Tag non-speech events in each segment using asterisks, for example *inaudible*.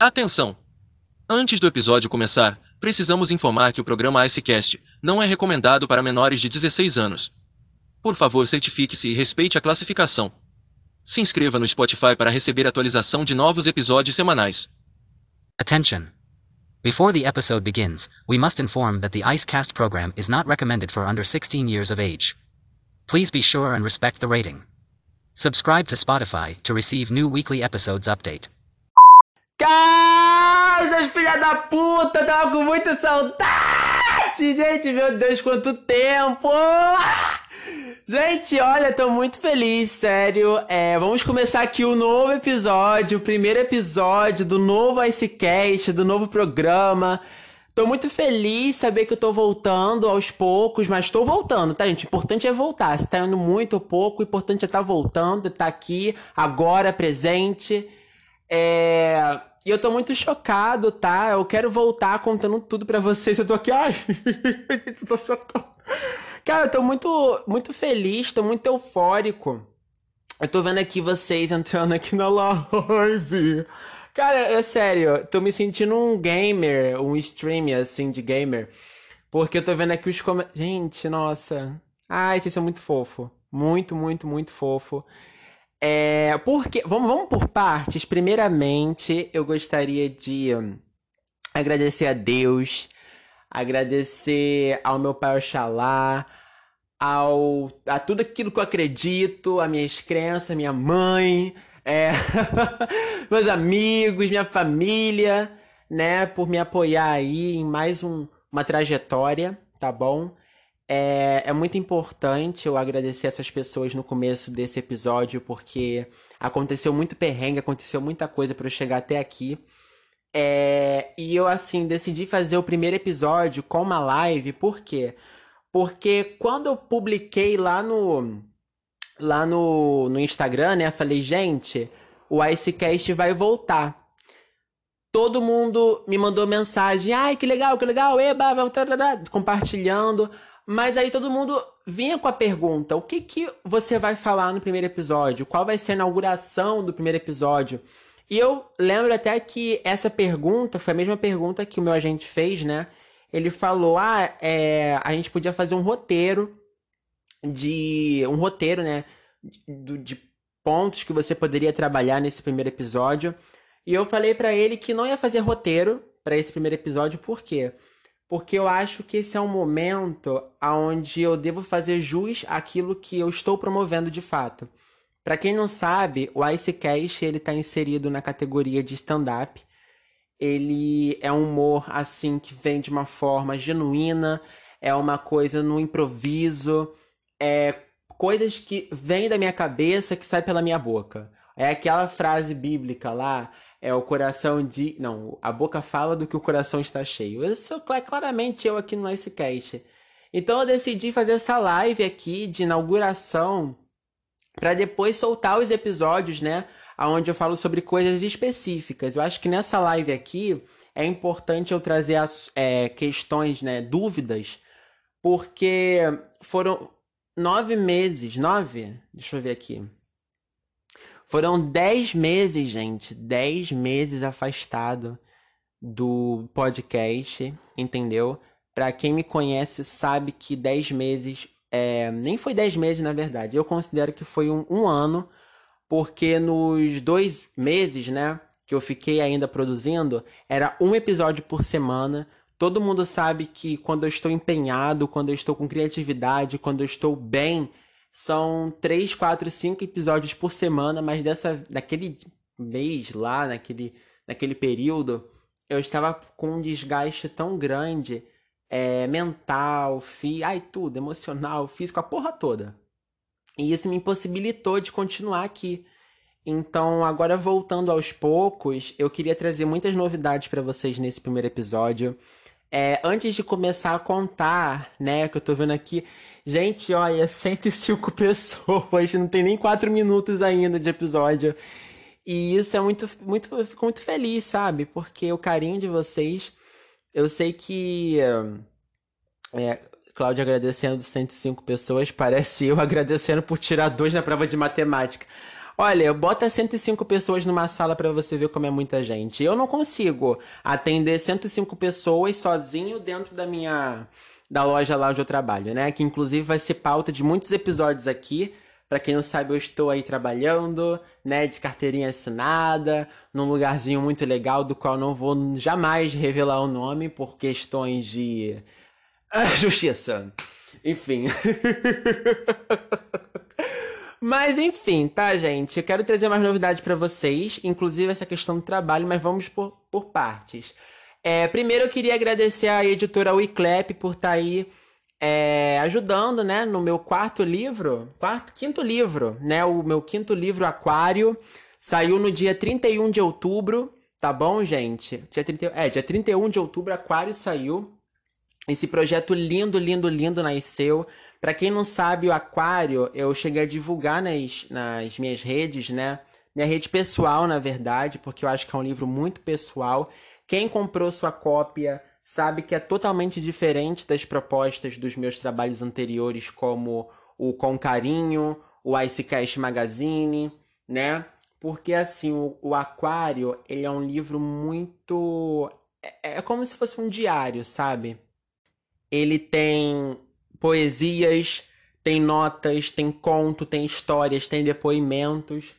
Atenção! Antes do episódio começar, precisamos informar que o programa IceCast não é recomendado para menores de 16 anos. Por favor, certifique-se e respeite a classificação. Se inscreva no Spotify para receber atualização de novos episódios semanais. Attention! Before the episode begins, we must inform that the IceCast program is not recommended for under 16 years of age. Please be sure and respect the rating. Subscribe to Spotify to receive new weekly episodes update. Casas, filha da puta, tava com muita saudade! Gente, meu Deus, quanto tempo! Gente, olha, tô muito feliz, sério. É, vamos começar aqui o novo episódio, o primeiro episódio do novo Icecast, do novo programa. Tô muito feliz saber que eu tô voltando aos poucos, mas tô voltando, tá, gente? O importante é voltar. Se tá indo muito ou pouco, o importante é tá voltando, tá aqui, agora, presente. É... E eu tô muito chocado, tá? Eu quero voltar contando tudo pra vocês. Eu tô aqui, ai, eu *laughs* tô chocado. Cara, eu tô muito, muito feliz, tô muito eufórico. Eu tô vendo aqui vocês entrando aqui na live. Cara, é sério, tô me sentindo um gamer, um streamer, assim, de gamer. Porque eu tô vendo aqui os comentários. Gente, nossa. Ai, vocês são muito fofo. Muito, muito, muito fofo. É, porque, vamos, vamos por partes. Primeiramente, eu gostaria de agradecer a Deus, agradecer ao meu pai Oxalá, ao, a tudo aquilo que eu acredito, a minhas crenças, minha mãe, é, *laughs* meus amigos, minha família, né, por me apoiar aí em mais um, uma trajetória, tá bom? É, é muito importante eu agradecer essas pessoas no começo desse episódio, porque aconteceu muito perrengue, aconteceu muita coisa para eu chegar até aqui. É, e eu, assim, decidi fazer o primeiro episódio com uma live, por quê? Porque quando eu publiquei lá no, lá no, no Instagram, né, falei, gente, o Icecast vai voltar todo mundo me mandou mensagem, ai, que legal, que legal, eba, compartilhando. Mas aí todo mundo vinha com a pergunta: o que, que você vai falar no primeiro episódio? Qual vai ser a inauguração do primeiro episódio? E eu lembro até que essa pergunta foi a mesma pergunta que o meu agente fez, né? Ele falou: ah, é, a gente podia fazer um roteiro de. um roteiro, né? De, de pontos que você poderia trabalhar nesse primeiro episódio. E eu falei para ele que não ia fazer roteiro para esse primeiro episódio, por quê? porque eu acho que esse é um momento onde eu devo fazer jus àquilo que eu estou promovendo de fato. Para quem não sabe, o Icecast ele está inserido na categoria de stand-up. Ele é um humor assim que vem de uma forma genuína, é uma coisa no improviso, é coisas que vêm da minha cabeça que sai pela minha boca. É aquela frase bíblica lá, é o coração de. Não, a boca fala do que o coração está cheio. Isso é claramente eu aqui no Icecast. Então eu decidi fazer essa live aqui de inauguração para depois soltar os episódios, né? Onde eu falo sobre coisas específicas. Eu acho que nessa live aqui é importante eu trazer as é, questões, né? Dúvidas, porque foram nove meses. Nove? Deixa eu ver aqui. Foram 10 meses, gente. 10 meses afastado do podcast, entendeu? Pra quem me conhece, sabe que 10 meses. É, nem foi 10 meses, na verdade. Eu considero que foi um, um ano, porque nos dois meses, né? Que eu fiquei ainda produzindo, era um episódio por semana. Todo mundo sabe que quando eu estou empenhado, quando eu estou com criatividade, quando eu estou bem são três, quatro, cinco episódios por semana, mas dessa daquele mês lá, naquele, naquele período, eu estava com um desgaste tão grande, é, mental, fi, ai, tudo, emocional, físico, a porra toda. E isso me impossibilitou de continuar aqui. Então, agora voltando aos poucos, eu queria trazer muitas novidades para vocês nesse primeiro episódio. É, antes de começar a contar, né, que eu tô vendo aqui, gente, olha, 105 *laughs* pessoas, não tem nem 4 minutos ainda de episódio. E isso é muito, muito, eu fico muito feliz, sabe? Porque o carinho de vocês, eu sei que, é, Cláudio agradecendo 105 pessoas, parece eu agradecendo por tirar dois na prova de matemática. Olha, bota 105 pessoas numa sala para você ver como é muita gente. Eu não consigo atender 105 pessoas sozinho dentro da minha da loja lá onde eu trabalho, né? Que inclusive vai ser pauta de muitos episódios aqui. Para quem não sabe, eu estou aí trabalhando, né, de carteirinha assinada, num lugarzinho muito legal do qual não vou jamais revelar o nome por questões de justiça. Enfim. *laughs* Mas enfim, tá, gente? Eu quero trazer mais novidades para vocês, inclusive essa questão do trabalho, mas vamos por, por partes. É, primeiro eu queria agradecer à editora Wiclap por estar tá aí é, ajudando, né, no meu quarto livro, quarto, quinto livro, né, o meu quinto livro Aquário, saiu no dia 31 de outubro, tá bom, gente? Dia 30, é, dia 31 de outubro Aquário saiu. Esse projeto lindo, lindo, lindo nasceu. Para quem não sabe, o Aquário eu cheguei a divulgar nas, nas minhas redes, né? Minha rede pessoal, na verdade, porque eu acho que é um livro muito pessoal. Quem comprou sua cópia sabe que é totalmente diferente das propostas dos meus trabalhos anteriores, como o Com Carinho, o Icecast Magazine, né? Porque assim, o, o Aquário, ele é um livro muito. É, é como se fosse um diário, sabe? Ele tem poesias, tem notas, tem conto, tem histórias, tem depoimentos.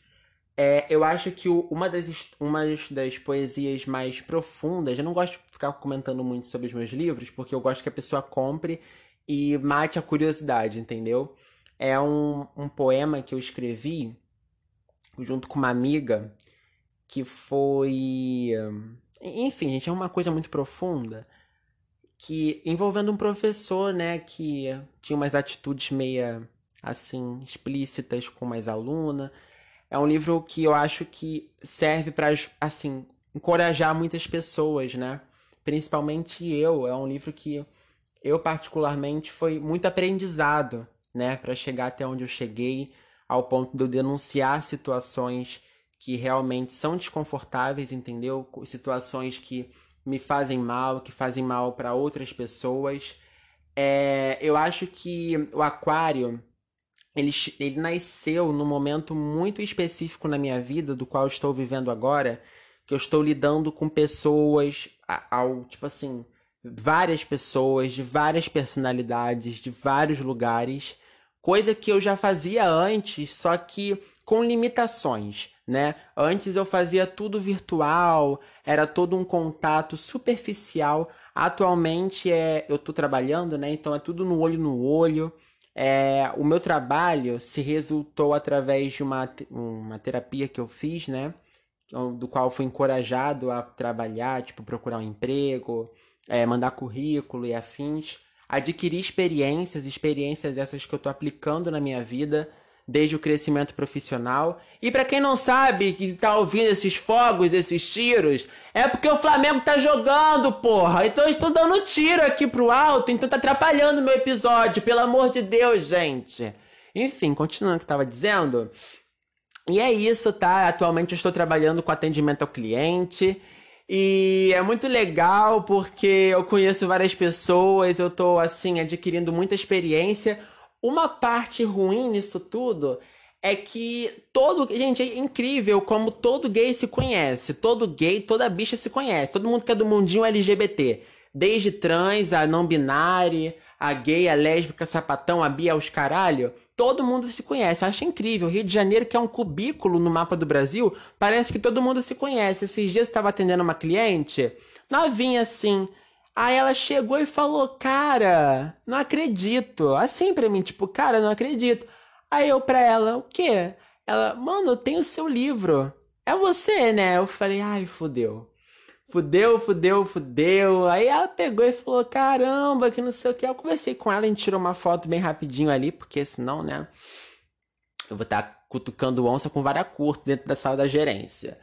É, eu acho que uma, das, uma das poesias mais profundas, eu não gosto de ficar comentando muito sobre os meus livros, porque eu gosto que a pessoa compre e mate a curiosidade, entendeu? É um, um poema que eu escrevi junto com uma amiga que foi. Enfim, gente, é uma coisa muito profunda que envolvendo um professor, né, que tinha umas atitudes meia assim explícitas com mais aluna é um livro que eu acho que serve para, assim, encorajar muitas pessoas, né? Principalmente eu. É um livro que eu, particularmente, foi muito aprendizado, né? Para chegar até onde eu cheguei, ao ponto de eu denunciar situações que realmente são desconfortáveis, entendeu? Situações que me fazem mal, que fazem mal para outras pessoas. É, eu acho que o Aquário ele, ele nasceu num momento muito específico na minha vida, do qual estou vivendo agora, que eu estou lidando com pessoas, ao, tipo assim, várias pessoas de várias personalidades, de vários lugares, coisa que eu já fazia antes, só que com limitações, né? Antes eu fazia tudo virtual, era todo um contato superficial. Atualmente é, eu tô trabalhando, né? Então é tudo no olho no olho. É, o meu trabalho se resultou através de uma, uma terapia que eu fiz, né? Do qual fui encorajado a trabalhar, tipo, procurar um emprego, é, mandar currículo e afins. Adquirir experiências, experiências essas que eu estou aplicando na minha vida desde o crescimento profissional. E para quem não sabe, que tá ouvindo esses fogos, esses tiros, é porque o Flamengo tá jogando, porra. Então eu estou dando tiro aqui pro alto, então tá atrapalhando meu episódio, pelo amor de Deus, gente. Enfim, continuando o que eu tava dizendo. E é isso, tá? Atualmente eu estou trabalhando com atendimento ao cliente. E é muito legal porque eu conheço várias pessoas, eu tô assim adquirindo muita experiência uma parte ruim nisso tudo é que todo. Gente, é incrível como todo gay se conhece. Todo gay, toda bicha se conhece. Todo mundo que é do mundinho LGBT. Desde trans, a não binária, a gay, a lésbica, sapatão, a bi, os caralho. Todo mundo se conhece. Eu acho incrível. Rio de Janeiro, que é um cubículo no mapa do Brasil, parece que todo mundo se conhece. Esses dias estava atendendo uma cliente, novinha assim. Aí ela chegou e falou, cara, não acredito. Assim pra mim, tipo, cara, não acredito. Aí eu pra ela, o quê? Ela, mano, eu tenho o seu livro. É você, né? Eu falei, ai, fudeu. Fudeu, fudeu, fudeu. Aí ela pegou e falou, caramba, que não sei o que. Eu conversei com ela, a gente tirou uma foto bem rapidinho ali, porque senão, né? Eu vou estar tá cutucando onça com vara curta dentro da sala da gerência.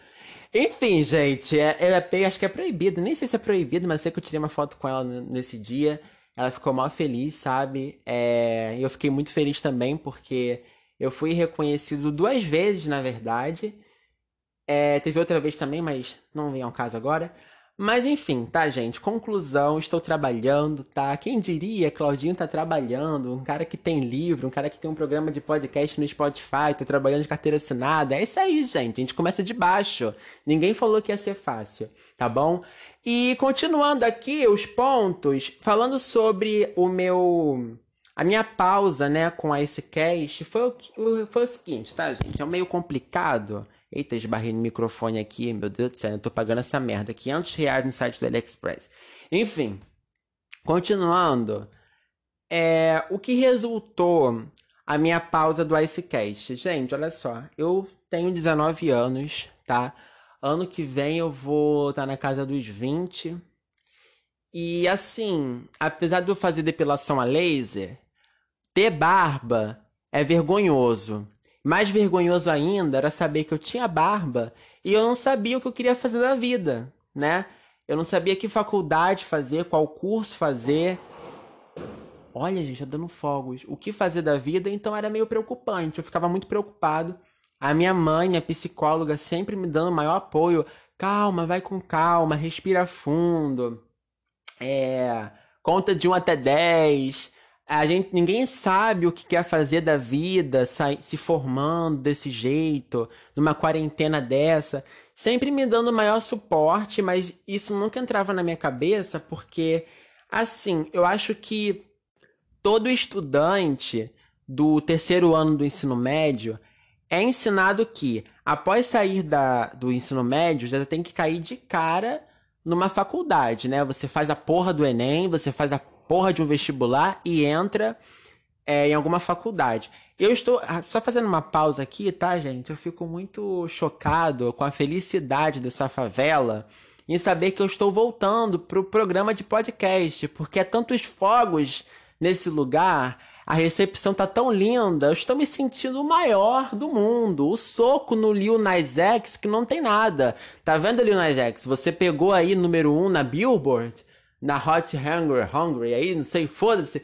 Enfim, gente, é, é, acho que é proibido. Nem sei se é proibido, mas sei que eu tirei uma foto com ela nesse dia. Ela ficou mal feliz, sabe? É, eu fiquei muito feliz também, porque eu fui reconhecido duas vezes, na verdade. É, teve outra vez também, mas não vem ao caso agora. Mas enfim, tá, gente? Conclusão, estou trabalhando, tá? Quem diria, Claudinho tá trabalhando, um cara que tem livro, um cara que tem um programa de podcast no Spotify, tá trabalhando de carteira assinada. É isso aí, gente. A gente começa de baixo. Ninguém falou que ia ser fácil, tá bom? E continuando aqui os pontos, falando sobre o meu a minha pausa, né, com a Icecast foi o, foi o seguinte, tá, gente? É meio complicado Eita, esbarrei no microfone aqui, meu Deus do céu, eu tô pagando essa merda. 500 reais no site do AliExpress. Enfim, continuando. É, o que resultou a minha pausa do Icecast? Gente, olha só. Eu tenho 19 anos, tá? Ano que vem eu vou estar tá na casa dos 20. E assim, apesar de eu fazer depilação a laser, ter barba é vergonhoso. Mais vergonhoso ainda era saber que eu tinha barba e eu não sabia o que eu queria fazer da vida, né? Eu não sabia que faculdade fazer, qual curso fazer. Olha, gente, tá dando fogos. O que fazer da vida, então era meio preocupante. Eu ficava muito preocupado. A minha mãe, minha psicóloga, sempre me dando maior apoio. Calma, vai com calma, respira fundo. É, conta de 1 até 10 a gente ninguém sabe o que quer fazer da vida, se formando desse jeito, numa quarentena dessa, sempre me dando maior suporte, mas isso nunca entrava na minha cabeça, porque assim, eu acho que todo estudante do terceiro ano do ensino médio é ensinado que após sair da, do ensino médio já tem que cair de cara numa faculdade, né? Você faz a porra do Enem, você faz a porra de um vestibular e entra é, em alguma faculdade. Eu estou ah, só fazendo uma pausa aqui, tá, gente? Eu fico muito chocado com a felicidade dessa favela em saber que eu estou voltando pro programa de podcast, porque é tantos fogos nesse lugar, a recepção tá tão linda, eu estou me sentindo o maior do mundo. O soco no Lil Nas X que não tem nada. Tá vendo, Lil Nas X? Você pegou aí número 1 um na Billboard? Na Hot Hunger, Hungry, aí, não sei, foda-se.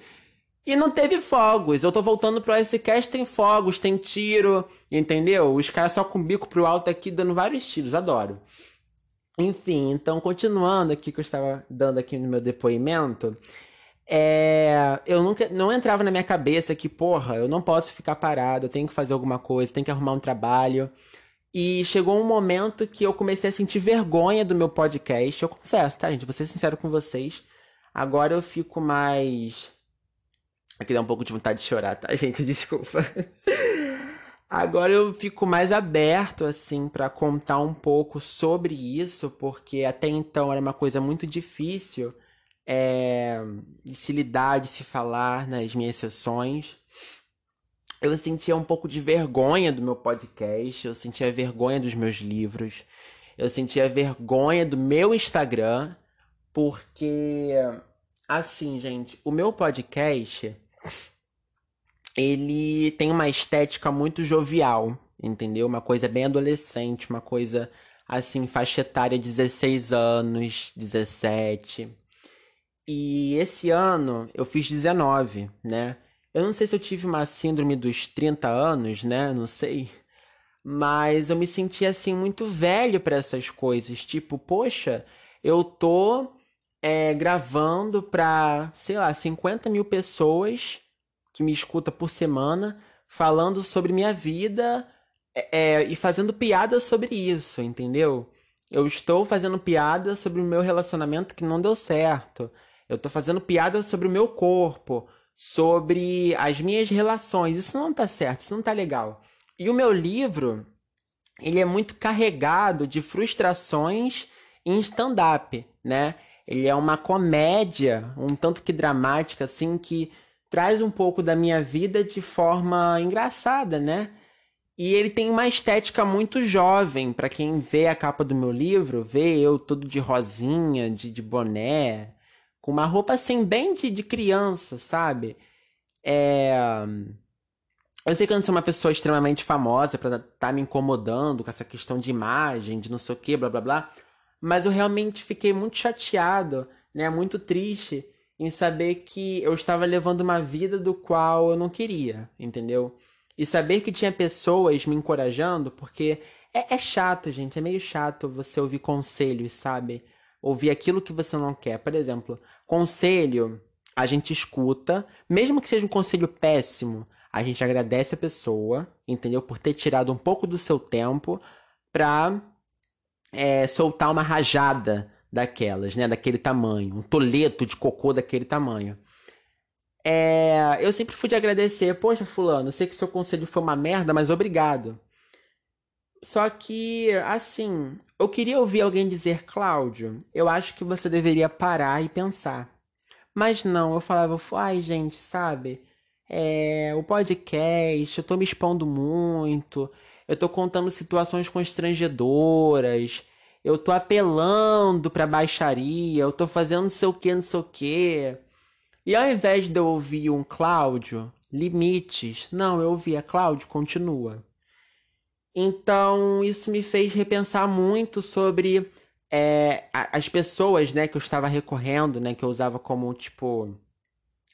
E não teve fogos. Eu tô voltando pro S-Cast, tem fogos, tem tiro, entendeu? Os caras só com o bico pro alto aqui dando vários tiros, adoro. Enfim, então continuando aqui que eu estava dando aqui no meu depoimento, é, eu nunca não entrava na minha cabeça que, porra, eu não posso ficar parado, eu tenho que fazer alguma coisa, tenho que arrumar um trabalho. E chegou um momento que eu comecei a sentir vergonha do meu podcast. Eu confesso, tá, gente? Vou ser sincero com vocês. Agora eu fico mais. Aqui dá um pouco de vontade de chorar, tá, *laughs* gente? Desculpa. Agora eu fico mais aberto, assim, para contar um pouco sobre isso, porque até então era uma coisa muito difícil é, de se lidar, de se falar nas minhas sessões eu sentia um pouco de vergonha do meu podcast, eu sentia vergonha dos meus livros, eu sentia vergonha do meu Instagram, porque assim, gente, o meu podcast ele tem uma estética muito jovial, entendeu? Uma coisa bem adolescente, uma coisa assim, faixa etária 16 anos, 17. E esse ano eu fiz 19, né? Eu não sei se eu tive uma síndrome dos 30 anos, né? Não sei. Mas eu me senti assim muito velho para essas coisas. Tipo, poxa, eu tô é, gravando pra, sei lá, 50 mil pessoas que me escuta por semana, falando sobre minha vida é, é, e fazendo piada sobre isso, entendeu? Eu estou fazendo piada sobre o meu relacionamento que não deu certo. Eu estou fazendo piada sobre o meu corpo sobre as minhas relações. Isso não tá certo, isso não tá legal. E o meu livro, ele é muito carregado de frustrações em stand-up, né? Ele é uma comédia, um tanto que dramática, assim, que traz um pouco da minha vida de forma engraçada, né? E ele tem uma estética muito jovem. Para quem vê a capa do meu livro, vê eu todo de rosinha, de, de boné, com uma roupa assim, bem de, de criança, sabe? É. Eu sei que eu não sou uma pessoa extremamente famosa pra estar tá me incomodando com essa questão de imagem, de não sei o que, blá blá blá. Mas eu realmente fiquei muito chateado, né? Muito triste em saber que eu estava levando uma vida do qual eu não queria, entendeu? E saber que tinha pessoas me encorajando, porque é, é chato, gente, é meio chato você ouvir conselhos, sabe? Ouvir aquilo que você não quer. Por exemplo, conselho, a gente escuta, mesmo que seja um conselho péssimo, a gente agradece a pessoa, entendeu? Por ter tirado um pouco do seu tempo pra é, soltar uma rajada daquelas, né? Daquele tamanho, um toleto de cocô daquele tamanho. É, eu sempre fui de agradecer, poxa, fulano, sei que seu conselho foi uma merda, mas obrigado. Só que, assim, eu queria ouvir alguém dizer, Cláudio, eu acho que você deveria parar e pensar. Mas não, eu falava, ai, gente, sabe? É, o podcast, eu tô me expondo muito, eu tô contando situações constrangedoras, eu tô apelando pra baixaria, eu tô fazendo não sei o que, não sei o que. E ao invés de eu ouvir um Cláudio, limites, não, eu ouvia Cláudio, continua. Então isso me fez repensar muito sobre é, as pessoas, né, que eu estava recorrendo, né, que eu usava como tipo,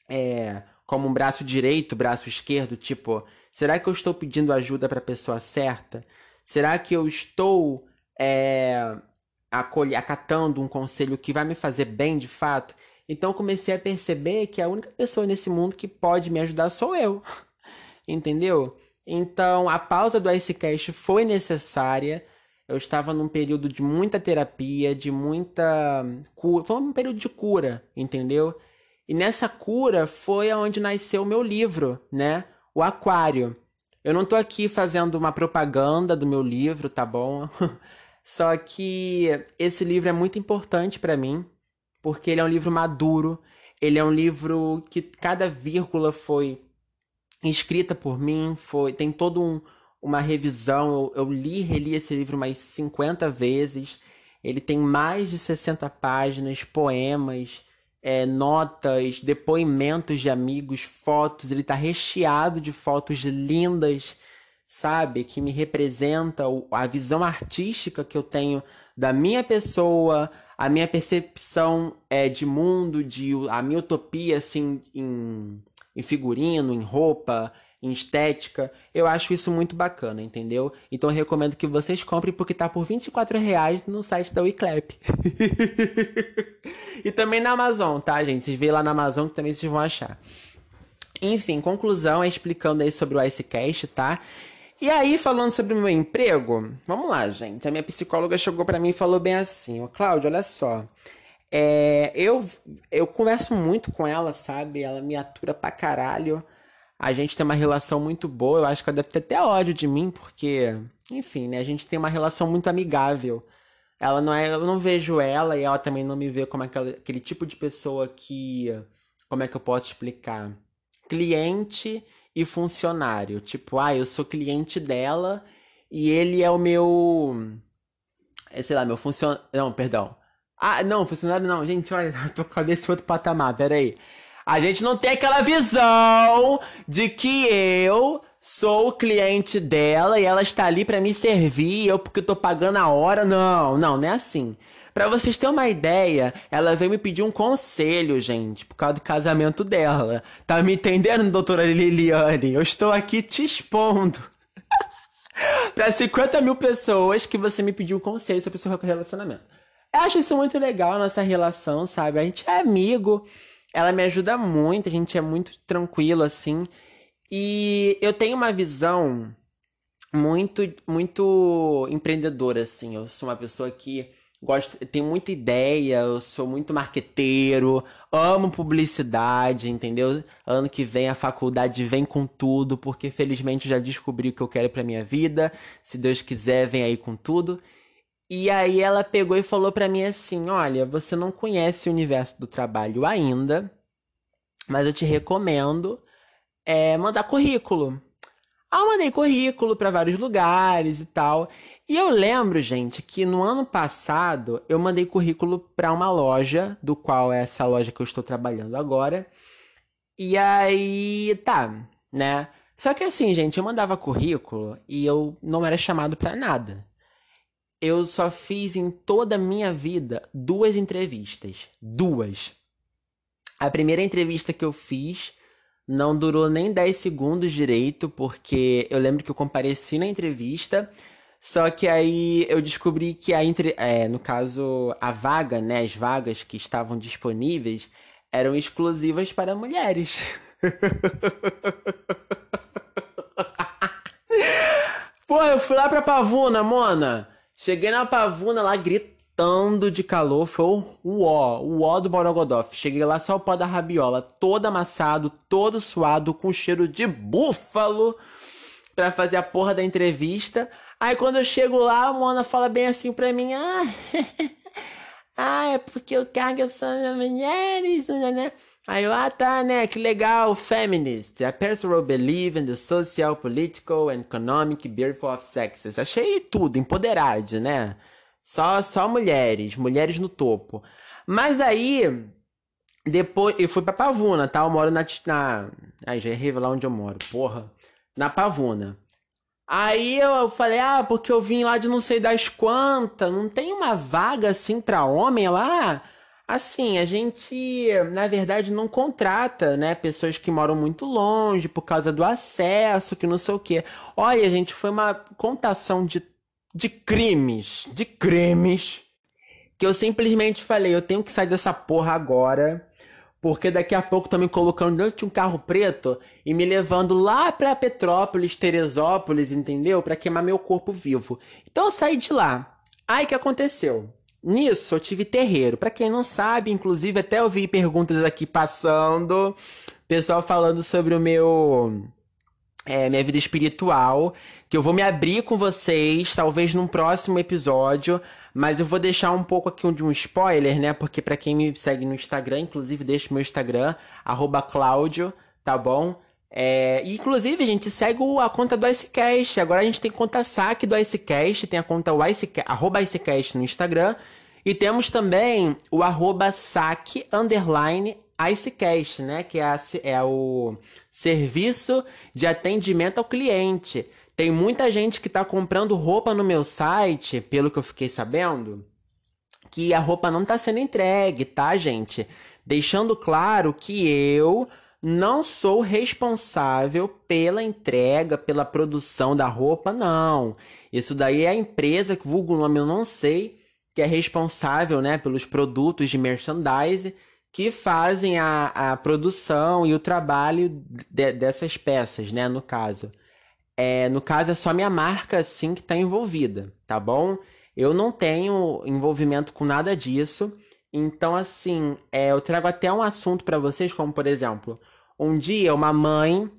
é, como um braço direito, braço esquerdo, tipo, será que eu estou pedindo ajuda para a pessoa certa? Será que eu estou é, acatando um conselho que vai me fazer bem de fato? Então comecei a perceber que a única pessoa nesse mundo que pode me ajudar sou eu. *laughs* Entendeu? Então a pausa do Icecast foi necessária. Eu estava num período de muita terapia, de muita cura. Foi um período de cura, entendeu? E nessa cura foi onde nasceu o meu livro, né? O Aquário. Eu não tô aqui fazendo uma propaganda do meu livro, tá bom? *laughs* Só que esse livro é muito importante para mim, porque ele é um livro maduro, ele é um livro que cada vírgula foi escrita por mim, foi tem todo um, uma revisão. Eu, eu li e reli esse livro mais 50 vezes. Ele tem mais de 60 páginas, poemas, é, notas, depoimentos de amigos, fotos. Ele está recheado de fotos lindas, sabe? Que me representa a visão artística que eu tenho da minha pessoa, a minha percepção é, de mundo, de a minha utopia assim em, em figurino, em roupa, em estética. Eu acho isso muito bacana, entendeu? Então eu recomendo que vocês comprem porque tá por 24 reais no site da Wiclap. *laughs* e também na Amazon, tá, gente? Vocês veem lá na Amazon que também vocês vão achar. Enfim, conclusão é explicando aí sobre o Icecast, tá? E aí, falando sobre o meu emprego, vamos lá, gente. A minha psicóloga chegou para mim e falou bem assim: Ô, Cláudio, olha só. É, eu, eu converso muito com ela, sabe? Ela me atura pra caralho. A gente tem uma relação muito boa. Eu acho que ela deve ter até ódio de mim, porque, enfim, né? A gente tem uma relação muito amigável. Ela não é. Eu não vejo ela e ela também não me vê como aquela, aquele tipo de pessoa que. Como é que eu posso explicar? Cliente e funcionário. Tipo, ah, eu sou cliente dela e ele é o meu. É, sei lá, meu funcionário. Não, perdão. Ah, não, funcionário não. Gente, olha, *laughs* tô com a cabeça em outro patamar, peraí. A gente não tem aquela visão de que eu sou o cliente dela e ela está ali para me servir, eu porque tô pagando a hora. Não, não, não é assim. Para vocês terem uma ideia, ela veio me pedir um conselho, gente, por causa do casamento dela. Tá me entendendo, doutora Liliane? Eu estou aqui te expondo. *laughs* para 50 mil pessoas que você me pediu um conselho sobre o seu relacionamento. Eu acho isso muito legal, nossa relação, sabe? A gente é amigo, ela me ajuda muito, a gente é muito tranquilo, assim. E eu tenho uma visão muito, muito empreendedora, assim. Eu sou uma pessoa que gosto, tenho muita ideia, eu sou muito marqueteiro, amo publicidade, entendeu? Ano que vem a faculdade vem com tudo, porque felizmente já descobri o que eu quero para minha vida. Se Deus quiser, vem aí com tudo. E aí ela pegou e falou para mim assim: "Olha, você não conhece o universo do trabalho ainda, mas eu te recomendo é, mandar currículo. Ah, mandei currículo para vários lugares e tal. E eu lembro, gente, que no ano passado eu mandei currículo para uma loja, do qual é essa loja que eu estou trabalhando agora. E aí, tá, né? Só que assim, gente, eu mandava currículo e eu não era chamado para nada. Eu só fiz em toda a minha vida duas entrevistas. Duas. A primeira entrevista que eu fiz não durou nem 10 segundos direito, porque eu lembro que eu compareci na entrevista, Só que aí eu descobri que a entre, é, no caso a vaga, né, as vagas que estavam disponíveis eram exclusivas para mulheres. *laughs* Pô, eu fui lá pra Pavuna, Mona. Cheguei na Pavuna lá gritando de calor. Foi o ó, o ó do Borogodó. Cheguei lá só o pó da rabiola, todo amassado, todo suado, com cheiro de búfalo pra fazer a porra da entrevista. Aí quando eu chego lá, a Mona fala bem assim pra mim: Ah, *laughs* ah é porque o cargo são mulheres, né? Aí eu, ah tá, né? Que legal, feminist. A personal belief in the social, political and economic birth of sexes. Achei tudo, empoderado, né? Só, só mulheres, mulheres no topo. Mas aí, depois, eu fui pra Pavuna, tá? Eu moro na. na aí já ia revelar onde eu moro, porra. Na Pavuna. Aí eu falei, ah, porque eu vim lá de não sei das quantas, não tem uma vaga assim pra homem lá? Assim, a gente, na verdade, não contrata, né, pessoas que moram muito longe por causa do acesso, que não sei o quê. Olha, gente, foi uma contação de, de crimes, de crimes, que eu simplesmente falei, eu tenho que sair dessa porra agora. Porque daqui a pouco estão me colocando dentro de um carro preto e me levando lá pra Petrópolis, Teresópolis, entendeu? Pra queimar meu corpo vivo. Então eu saí de lá. Aí que aconteceu? Nisso eu tive terreiro. Para quem não sabe, inclusive até eu vi perguntas aqui passando, pessoal falando sobre o meu é, minha vida espiritual, que eu vou me abrir com vocês, talvez num próximo episódio, mas eu vou deixar um pouco aqui de um spoiler, né? Porque para quem me segue no Instagram, inclusive deixa meu Instagram, Cláudio, tá bom? É, inclusive, a gente segue a conta do Icecast. Agora a gente tem conta saque do Icecast, tem a conta Icecast, arroba Icecast no Instagram. E temos também o arroba saque underline Icecast, né? Que é, a, é o serviço de atendimento ao cliente. Tem muita gente que está comprando roupa no meu site, pelo que eu fiquei sabendo, que a roupa não está sendo entregue, tá, gente? Deixando claro que eu não sou responsável pela entrega, pela produção da roupa, não. Isso daí é a empresa, que vulgo o nome eu não sei, que é responsável, né, pelos produtos de merchandise que fazem a, a produção e o trabalho de, dessas peças, né, no caso. É, no caso, é só minha marca, sim, que está envolvida, tá bom? Eu não tenho envolvimento com nada disso. Então, assim, é, eu trago até um assunto para vocês, como por exemplo, um dia uma mãe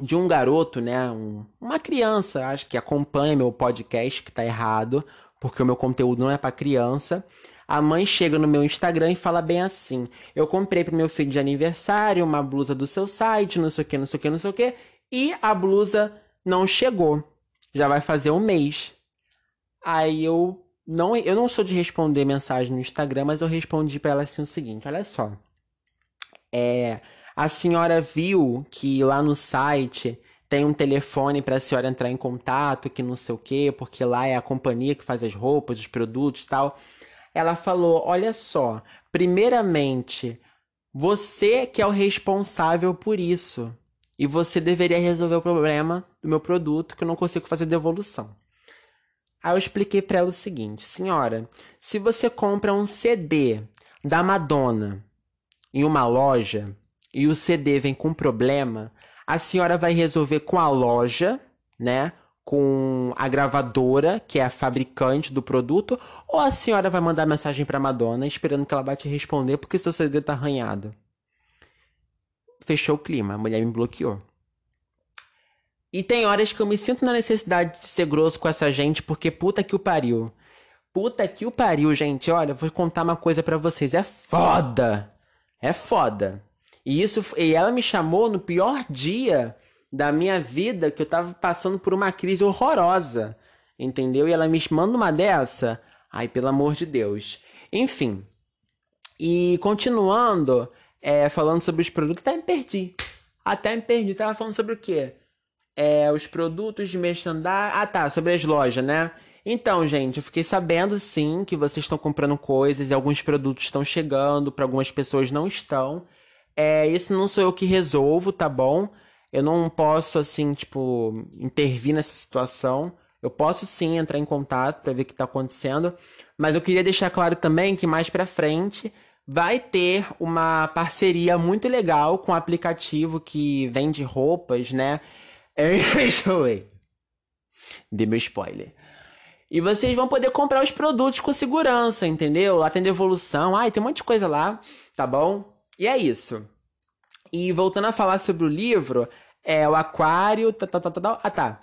de um garoto, né, um, uma criança, acho que acompanha meu podcast, que tá errado, porque o meu conteúdo não é para criança. A mãe chega no meu Instagram e fala bem assim: Eu comprei pro meu filho de aniversário uma blusa do seu site, não sei o que, não sei o que, não sei o que, e a blusa não chegou. Já vai fazer um mês. Aí eu não, eu não sou de responder mensagem no Instagram, mas eu respondi para ela assim o seguinte: olha só. É, a senhora viu que lá no site tem um telefone para a senhora entrar em contato, que não sei o quê, porque lá é a companhia que faz as roupas, os produtos tal. Ela falou: olha só, primeiramente, você que é o responsável por isso. E você deveria resolver o problema do meu produto que eu não consigo fazer devolução. Aí eu expliquei para ela o seguinte: senhora, se você compra um CD da Madonna em uma loja e o CD vem com problema, a senhora vai resolver com a loja, né? Com a gravadora, que é a fabricante do produto, ou a senhora vai mandar mensagem para Madonna esperando que ela vai te responder porque seu CD tá arranhado? Fechou o clima, a mulher me bloqueou. E tem horas que eu me sinto na necessidade de ser grosso com essa gente, porque puta que o pariu. Puta que o pariu, gente. Olha, vou contar uma coisa para vocês. É foda. É foda. E isso e ela me chamou no pior dia da minha vida, que eu tava passando por uma crise horrorosa. Entendeu? E ela me manda uma dessa. Ai, pelo amor de Deus. Enfim. E continuando, é, falando sobre os produtos, até me perdi. Até me perdi. Tava falando sobre o quê? É, os produtos de merchandising. Ah, tá, sobre as lojas, né? Então, gente, eu fiquei sabendo sim que vocês estão comprando coisas e alguns produtos estão chegando, para algumas pessoas não estão. É, isso não sou eu que resolvo, tá bom? Eu não posso, assim, tipo, intervir nessa situação. Eu posso sim entrar em contato para ver o que está acontecendo, mas eu queria deixar claro também que mais para frente vai ter uma parceria muito legal com um aplicativo que vende roupas, né? Eu ver. Dê meu spoiler. E vocês vão poder comprar os produtos com segurança, entendeu? Lá tem devolução, ai, tem um monte de coisa lá, tá bom? E é isso. E voltando a falar sobre o livro, é o Aquário. Tá, tá, tá, tá, ah, tá.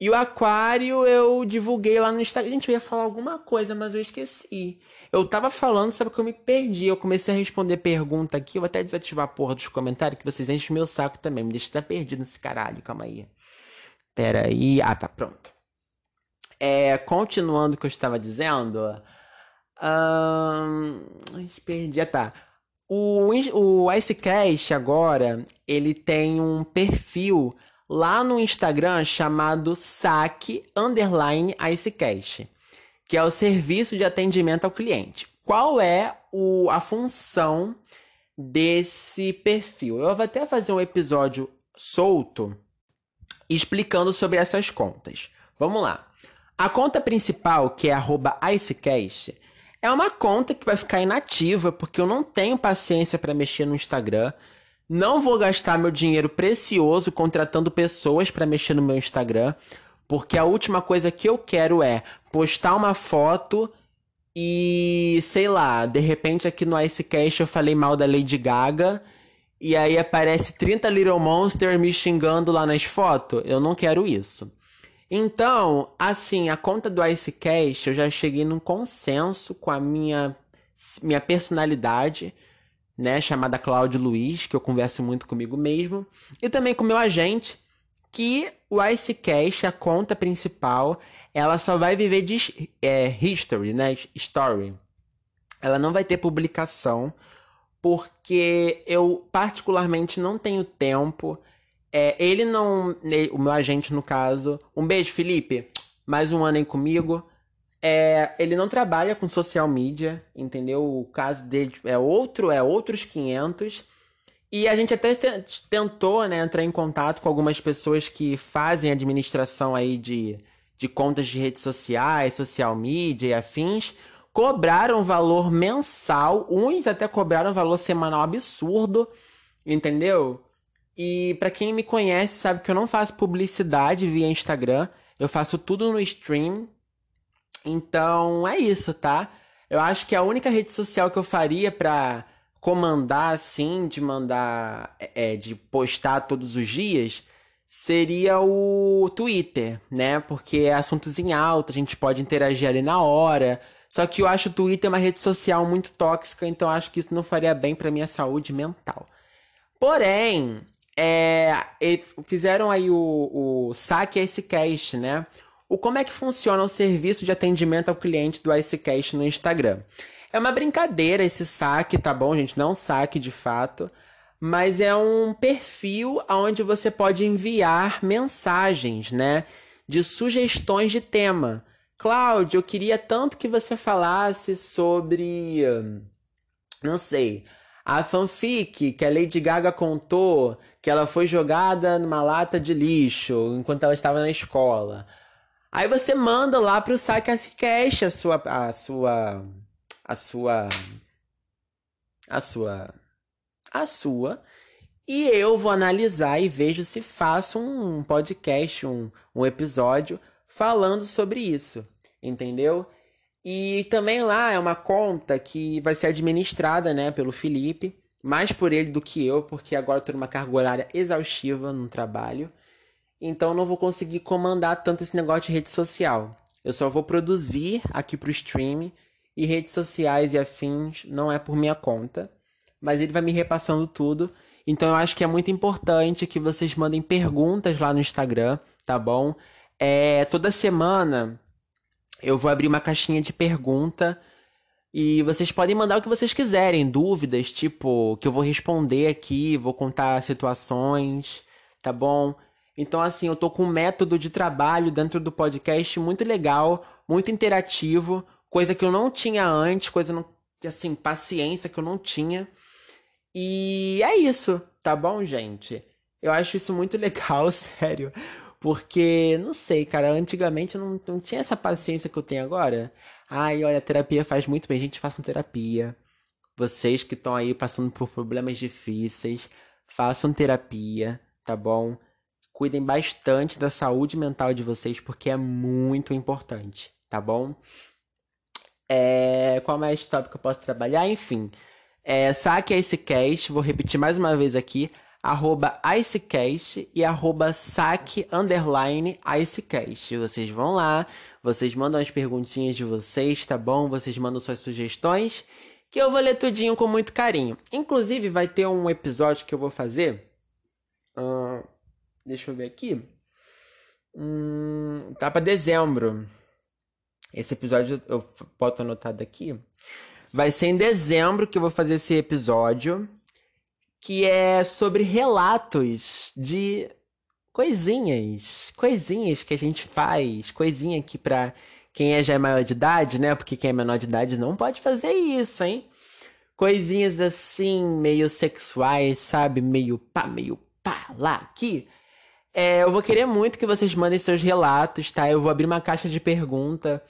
E o Aquário eu divulguei lá no Instagram. Gente, eu ia falar alguma coisa, mas eu esqueci. Eu tava falando, sabe que eu me perdi. Eu comecei a responder pergunta aqui. Eu vou até desativar a porra dos comentários, que vocês enchem meu saco também. Me deixa até perdido nesse caralho. Calma aí. Pera aí. Ah, tá, pronto. É, continuando o que eu estava dizendo. Hum, perdi. Ah, tá. O, o Icecast agora, ele tem um perfil lá no Instagram chamado saque underline Icecast, que é o serviço de atendimento ao cliente. Qual é o, a função desse perfil? Eu vou até fazer um episódio solto explicando sobre essas contas. Vamos lá. A conta principal, que é @icecast, é uma conta que vai ficar inativa porque eu não tenho paciência para mexer no Instagram. Não vou gastar meu dinheiro precioso contratando pessoas para mexer no meu Instagram, porque a última coisa que eu quero é postar uma foto e, sei lá, de repente aqui no Icecast eu falei mal da Lady Gaga e aí aparece 30 Little Monster me xingando lá nas fotos. Eu não quero isso. Então, assim, a conta do Icecast, eu já cheguei num consenso com a minha, minha personalidade, né, chamada Cláudio Luiz, que eu converso muito comigo mesmo, e também com meu agente, que o Icecast, a conta principal, ela só vai viver de é, history, né, story. Ela não vai ter publicação, porque eu particularmente não tenho tempo é, ele não. o meu agente, no caso. Um beijo, Felipe. Mais um ano aí comigo. É, ele não trabalha com social media, entendeu? O caso dele é outro, é outros 500. E a gente até tentou, né, entrar em contato com algumas pessoas que fazem administração aí de, de contas de redes sociais, social media e afins. Cobraram valor mensal, uns até cobraram valor semanal absurdo, entendeu? E para quem me conhece sabe que eu não faço publicidade via Instagram, eu faço tudo no stream. Então é isso, tá? Eu acho que a única rede social que eu faria para comandar assim, de mandar, é, de postar todos os dias, seria o Twitter, né? Porque é assuntos em alta, a gente pode interagir ali na hora. Só que eu acho o Twitter uma rede social muito tóxica, então acho que isso não faria bem para minha saúde mental. Porém, é, fizeram aí o, o saque Icecast, né? O como é que funciona o serviço de atendimento ao cliente do Icecast no Instagram? É uma brincadeira esse saque, tá bom, gente? Não saque de fato, mas é um perfil onde você pode enviar mensagens, né? De sugestões de tema. Cláudio, eu queria tanto que você falasse sobre. Não sei a fanfic que a Lady Gaga contou que ela foi jogada numa lata de lixo enquanto ela estava na escola. Aí você manda lá pro Saicast a sua a sua a sua a sua a sua e eu vou analisar e vejo se faço um podcast, um, um episódio falando sobre isso, entendeu? E também lá é uma conta que vai ser administrada, né, pelo Felipe, mais por ele do que eu, porque agora eu tô numa carga horária exaustiva no trabalho. Então não vou conseguir comandar tanto esse negócio de rede social. Eu só vou produzir aqui pro stream e redes sociais e afins não é por minha conta, mas ele vai me repassando tudo. Então eu acho que é muito importante que vocês mandem perguntas lá no Instagram, tá bom? É, toda semana eu vou abrir uma caixinha de pergunta e vocês podem mandar o que vocês quiserem, dúvidas, tipo, que eu vou responder aqui, vou contar situações, tá bom? Então, assim, eu tô com um método de trabalho dentro do podcast muito legal, muito interativo, coisa que eu não tinha antes, coisa não, assim, paciência que eu não tinha. E é isso, tá bom, gente? Eu acho isso muito legal, *laughs* sério. Porque, não sei, cara, antigamente eu não, não tinha essa paciência que eu tenho agora. Ai, olha, terapia faz muito bem, gente, façam terapia. Vocês que estão aí passando por problemas difíceis, façam terapia, tá bom? Cuidem bastante da saúde mental de vocês, porque é muito importante, tá bom? É, qual mais tópico eu posso trabalhar? Enfim, é, saque Icecast, vou repetir mais uma vez aqui, arroba Icecast e arroba saque underline Icecast. Vocês vão lá, vocês mandam as perguntinhas de vocês, tá bom? Vocês mandam suas sugestões, que eu vou ler tudinho com muito carinho. Inclusive, vai ter um episódio que eu vou fazer. Uh, deixa eu ver aqui. Hum, tá pra dezembro. Esse episódio eu boto anotado aqui. Vai ser em dezembro que eu vou fazer esse episódio, que é sobre relatos de coisinhas, coisinhas que a gente faz, coisinha que pra quem é já é maior de idade, né? Porque quem é menor de idade não pode fazer isso, hein? Coisinhas assim, meio sexuais, sabe? Meio pá, meio pá, lá, aqui. É, eu vou querer muito que vocês mandem seus relatos, tá? Eu vou abrir uma caixa de pergunta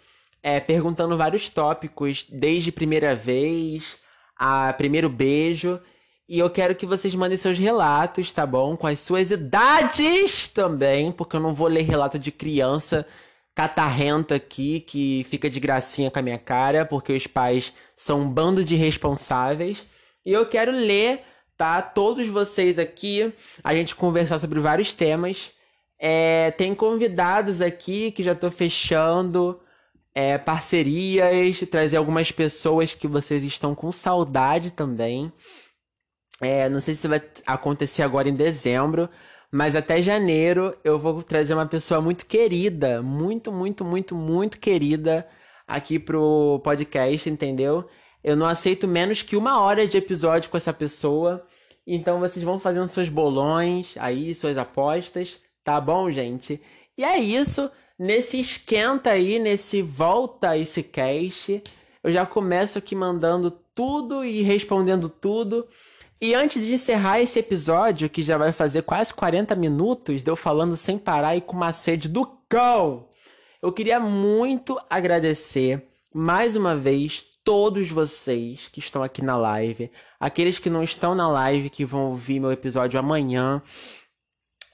é, perguntando vários tópicos, desde primeira vez a primeiro beijo. E eu quero que vocês mandem seus relatos, tá bom? Com as suas idades também, porque eu não vou ler relato de criança catarrenta aqui que fica de gracinha com a minha cara, porque os pais são um bando de responsáveis. E eu quero ler, tá? Todos vocês aqui, a gente conversar sobre vários temas. É, tem convidados aqui que já tô fechando é, parcerias, trazer algumas pessoas que vocês estão com saudade também. É, não sei se vai acontecer agora em dezembro, mas até janeiro eu vou trazer uma pessoa muito querida, muito, muito, muito, muito querida aqui pro podcast, entendeu? Eu não aceito menos que uma hora de episódio com essa pessoa. Então vocês vão fazendo seus bolões aí, suas apostas, tá bom, gente? E é isso. Nesse esquenta aí, nesse volta esse cast, eu já começo aqui mandando tudo e respondendo tudo. E antes de encerrar esse episódio, que já vai fazer quase 40 minutos, de eu falando sem parar e com uma sede do cão, eu queria muito agradecer mais uma vez todos vocês que estão aqui na live, aqueles que não estão na live, que vão ouvir meu episódio amanhã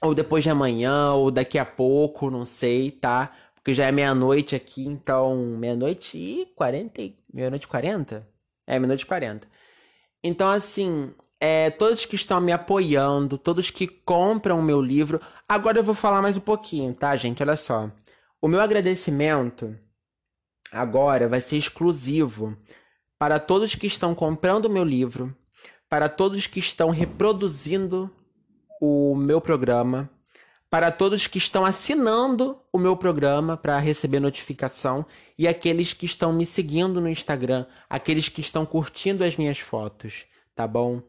ou depois de amanhã, ou daqui a pouco, não sei, tá? Porque já é meia-noite aqui, então. Meia-noite e quarenta. Meia-noite e quarenta? É, meia-noite e quarenta. Então, assim, é, todos que estão me apoiando, todos que compram o meu livro. Agora eu vou falar mais um pouquinho, tá, gente? Olha só. O meu agradecimento agora vai ser exclusivo para todos que estão comprando o meu livro, para todos que estão reproduzindo o meu programa, para todos que estão assinando o meu programa para receber notificação e aqueles que estão me seguindo no Instagram, aqueles que estão curtindo as minhas fotos, tá bom?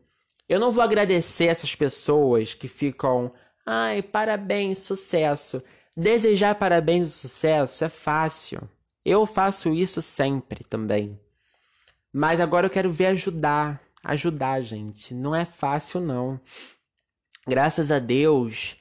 Eu não vou agradecer essas pessoas que ficam, ai, parabéns, sucesso. Desejar parabéns e sucesso é fácil. Eu faço isso sempre também. Mas agora eu quero ver ajudar, ajudar, gente. Não é fácil não graças a Deus,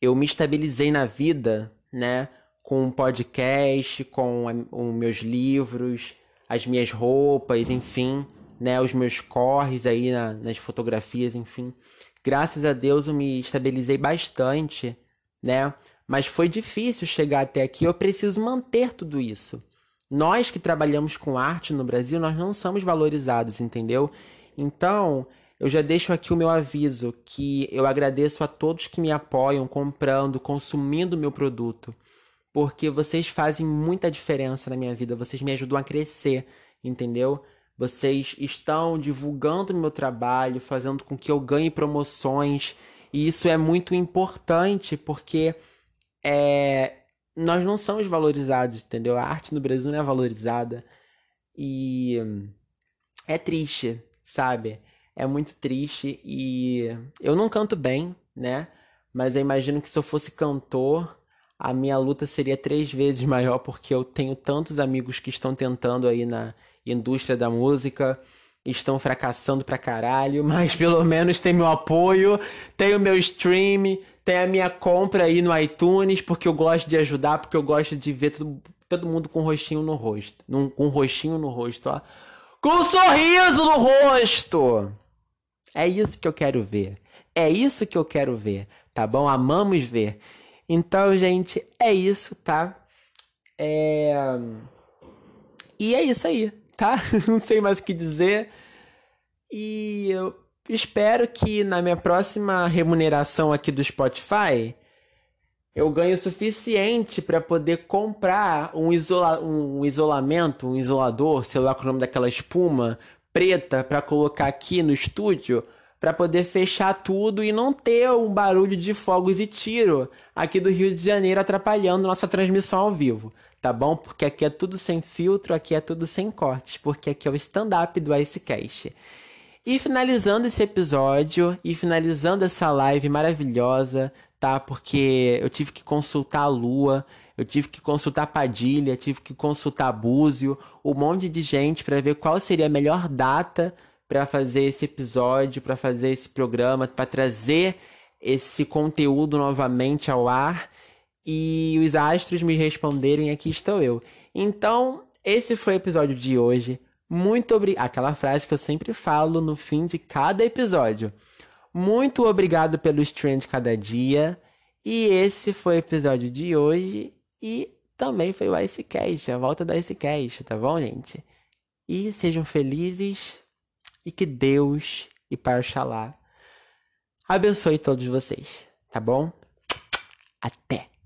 eu me estabilizei na vida, né? Com um podcast, com os meus livros, as minhas roupas, enfim, né? Os meus corres aí na, nas fotografias, enfim. Graças a Deus eu me estabilizei bastante, né? Mas foi difícil chegar até aqui. Eu preciso manter tudo isso. Nós que trabalhamos com arte no Brasil, nós não somos valorizados, entendeu? Então, eu já deixo aqui o meu aviso que eu agradeço a todos que me apoiam comprando, consumindo meu produto, porque vocês fazem muita diferença na minha vida, vocês me ajudam a crescer, entendeu? Vocês estão divulgando meu trabalho, fazendo com que eu ganhe promoções, e isso é muito importante porque é, nós não somos valorizados, entendeu? A arte no Brasil não é valorizada e é triste, sabe? é muito triste e eu não canto bem, né? Mas eu imagino que se eu fosse cantor, a minha luta seria três vezes maior porque eu tenho tantos amigos que estão tentando aí na indústria da música estão fracassando pra caralho, *laughs* mas pelo menos tem meu apoio, tem o meu stream, tem a minha compra aí no iTunes, porque eu gosto de ajudar, porque eu gosto de ver todo, todo mundo com um rostinho no rosto. Num, com um rostinho no rosto, ó. Com um sorriso no rosto! É isso que eu quero ver. É isso que eu quero ver, tá bom? Amamos ver. Então, gente, é isso, tá? É... E é isso aí, tá? *laughs* Não sei mais o que dizer. E eu espero que na minha próxima remuneração aqui do Spotify eu ganhe o suficiente para poder comprar um, isola um isolamento, um isolador, sei lá qual é o nome daquela espuma preta para colocar aqui no estúdio para poder fechar tudo e não ter um barulho de fogos e tiro aqui do Rio de Janeiro atrapalhando nossa transmissão ao vivo, tá bom? Porque aqui é tudo sem filtro, aqui é tudo sem cortes, porque aqui é o stand-up do Icecast. E finalizando esse episódio e finalizando essa live maravilhosa, tá? Porque eu tive que consultar a Lua, eu tive que consultar Padilha, tive que consultar Búzio, um monte de gente para ver qual seria a melhor data para fazer esse episódio, para fazer esse programa, para trazer esse conteúdo novamente ao ar e os astros me responderem aqui estou eu. Então, esse foi o episódio de hoje. Muito obrigado. Aquela frase que eu sempre falo no fim de cada episódio. Muito obrigado pelo stream de cada dia. E esse foi o episódio de hoje. E também foi o Icecast, a volta do Icecast, tá bom, gente? E sejam felizes e que Deus e Pai Oxalá abençoe todos vocês, tá bom? Até!